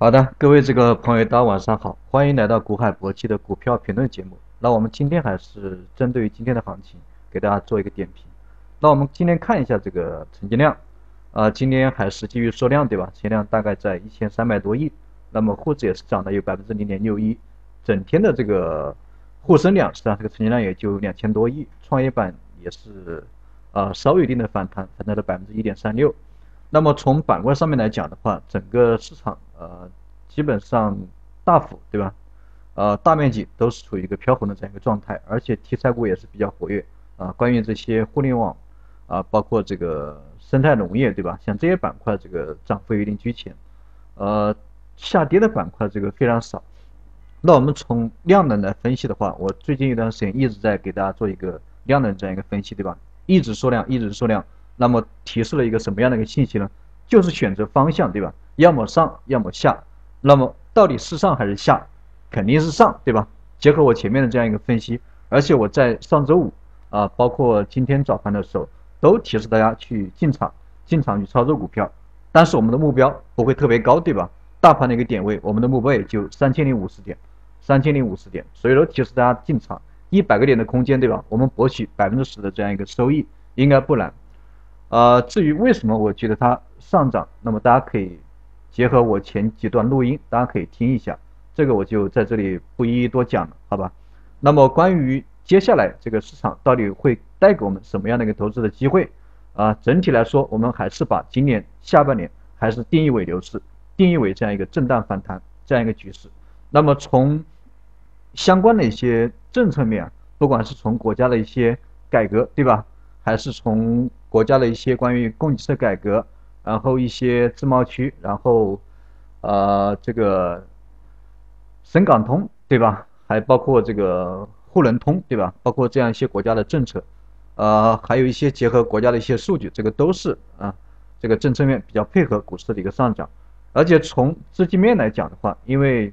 好的，各位这个朋友，大家晚上好，欢迎来到股海博期的股票评论节目。那我们今天还是针对于今天的行情，给大家做一个点评。那我们今天看一下这个成交量，啊，今天还是继续缩量，对吧？成交量大概在一千三百多亿。那么沪指也是涨了有百分之零点六一，整天的这个沪深两市啊，这个成交量也就两千多亿。创业板也是啊，稍有一定的反弹，反弹了百分之一点三六。那么从板块上面来讲的话，整个市场。呃，基本上大幅对吧？呃，大面积都是处于一个飘红的这样一个状态，而且题材股也是比较活跃啊。关于这些互联网啊，包括这个生态农业对吧？像这些板块，这个涨幅有一定居前。呃，下跌的板块这个非常少。那我们从量能来分析的话，我最近一段时间一直在给大家做一个量能这样一个分析，对吧？一直缩量，一直缩量，那么提示了一个什么样的一个信息呢？就是选择方向，对吧？要么上，要么下。那么到底是上还是下？肯定是上，对吧？结合我前面的这样一个分析，而且我在上周五啊，包括今天早盘的时候，都提示大家去进场，进场去操作股票。但是我们的目标不会特别高，对吧？大盘的一个点位，我们的目标也就三千零五十点，三千零五十点。所以说提示大家进场，一百个点的空间，对吧？我们博取百分之十的这样一个收益，应该不难。呃，至于为什么我觉得它上涨，那么大家可以结合我前几段录音，大家可以听一下，这个我就在这里不一一多讲了，好吧？那么关于接下来这个市场到底会带给我们什么样的一个投资的机会啊？整体来说，我们还是把今年下半年还是定义为牛市，定义为这样一个震荡反弹这样一个局势。那么从相关的一些政策面，不管是从国家的一些改革，对吧？还是从国家的一些关于供给侧改革，然后一些自贸区，然后，呃，这个深港通，对吧？还包括这个沪伦通，对吧？包括这样一些国家的政策，呃，还有一些结合国家的一些数据，这个都是啊，这个政策面比较配合股市的一个上涨。而且从资金面来讲的话，因为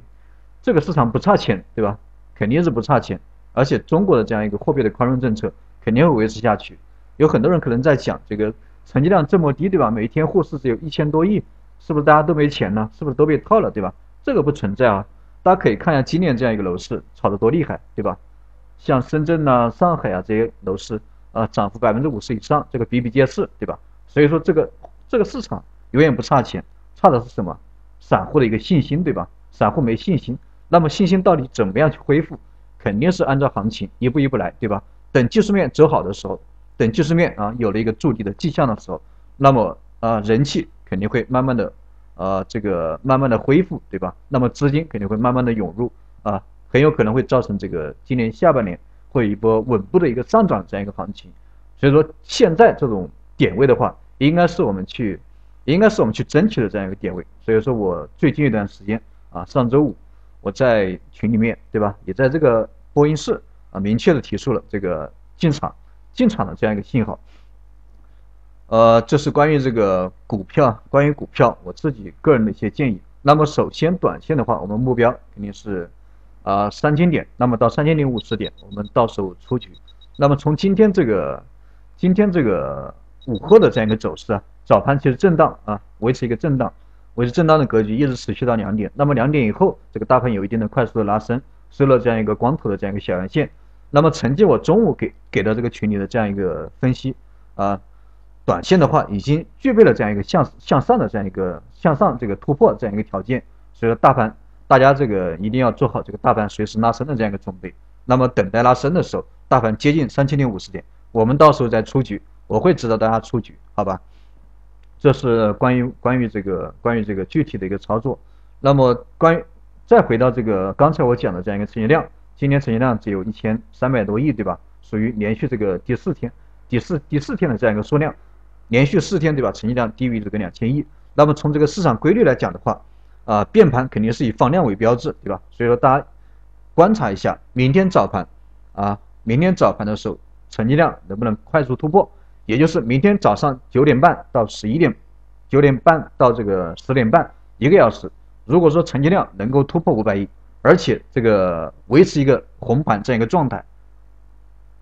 这个市场不差钱，对吧？肯定是不差钱，而且中国的这样一个货币的宽松政策肯定会维持下去。有很多人可能在讲这个成交量这么低，对吧？每天沪市只有一千多亿，是不是大家都没钱呢？是不是都被套了，对吧？这个不存在啊，大家可以看一下今年这样一个楼市炒得多厉害，对吧？像深圳呐、上海啊这些楼市啊，涨幅百分之五十以上，这个比比皆是，对吧？所以说这个这个市场永远不差钱，差的是什么？散户的一个信心，对吧？散户没信心，那么信心到底怎么样去恢复？肯定是按照行情一步一步来，对吧？等技术面走好的时候。等技术面啊有了一个筑底的迹象的时候，那么啊人气肯定会慢慢的呃这个慢慢的恢复，对吧？那么资金肯定会慢慢的涌入啊，很有可能会造成这个今年下半年会有一波稳步的一个上涨这样一个行情。所以说现在这种点位的话，应该是我们去应该是我们去争取的这样一个点位。所以说我最近一段时间啊上周五我在群里面对吧，也在这个播音室啊明确的提出了这个进场。进场的这样一个信号，呃，这是关于这个股票，关于股票我自己个人的一些建议。那么首先短线的话，我们目标肯定是啊三千点，那么到三千零五十点，我们到时候出局。那么从今天这个今天这个午后的这样一个走势啊，早盘其实震荡啊，维持一个震荡，维持震荡的格局，一直持续到两点。那么两点以后，这个大盘有一定的快速的拉升，收了这样一个光头的这样一个小阳线。那么承接我中午给给的这个群里的这样一个分析啊，短线的话已经具备了这样一个向向上的这样一个向上这个突破这样一个条件，所以说大盘大家这个一定要做好这个大盘随时拉升的这样一个准备。那么等待拉升的时候，大盘接近三千零五十点，我们到时候再出局，我会指导大家出局，好吧？这是关于关于这个关于这个具体的一个操作。那么关于再回到这个刚才我讲的这样一个成交量。今天成交量只有一千三百多亿，对吧？属于连续这个第四天，第四第四天的这样一个缩量，连续四天，对吧？成交量低于这个两千亿。那么从这个市场规律来讲的话，啊，变盘肯定是以放量为标志，对吧？所以说大家观察一下，明天早盘，啊，明天早盘的时候，成交量能不能快速突破？也就是明天早上九点半到十一点，九点半到这个十点半一个小时，如果说成交量能够突破五百亿。而且这个维持一个红盘这样一个状态，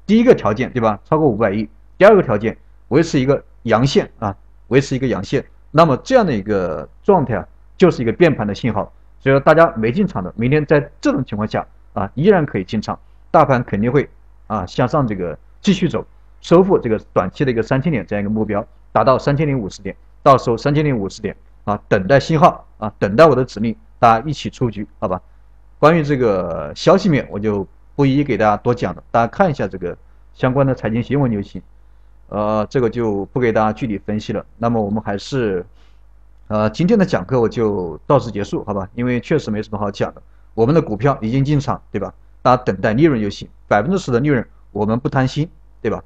第一个条件对吧？超过五百亿。第二个条件维持一个阳线啊，维持一个阳线。那么这样的一个状态啊，就是一个变盘的信号。所以说大家没进场的，明天在这种情况下啊，依然可以进场，大盘肯定会啊向上这个继续走，收复这个短期的一个三千点这样一个目标，达到三千零五十点，到时候三千零五十点啊，等待信号啊，等待我的指令，大家一起出局，好吧？关于这个消息面，我就不一一给大家多讲了，大家看一下这个相关的财经新闻就行，呃，这个就不给大家具体分析了。那么我们还是。呃，今天的讲课我就到此结束，好吧？因为确实没什么好讲的。我们的股票已经进场，对吧？大家等待利润就行，百分之十的利润我们不贪心，对吧？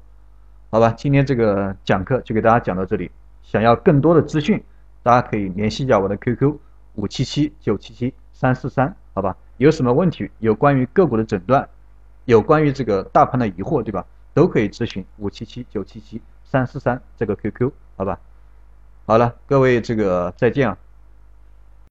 好吧，今天这个讲课就给大家讲到这里。想要更多的资讯，大家可以联系一下我的 QQ 五七七九七七三四三，好吧？有什么问题，有关于个股的诊断，有关于这个大盘的疑惑，对吧？都可以咨询五七七九七七三四三这个 QQ，好吧？好了，各位，这个再见啊。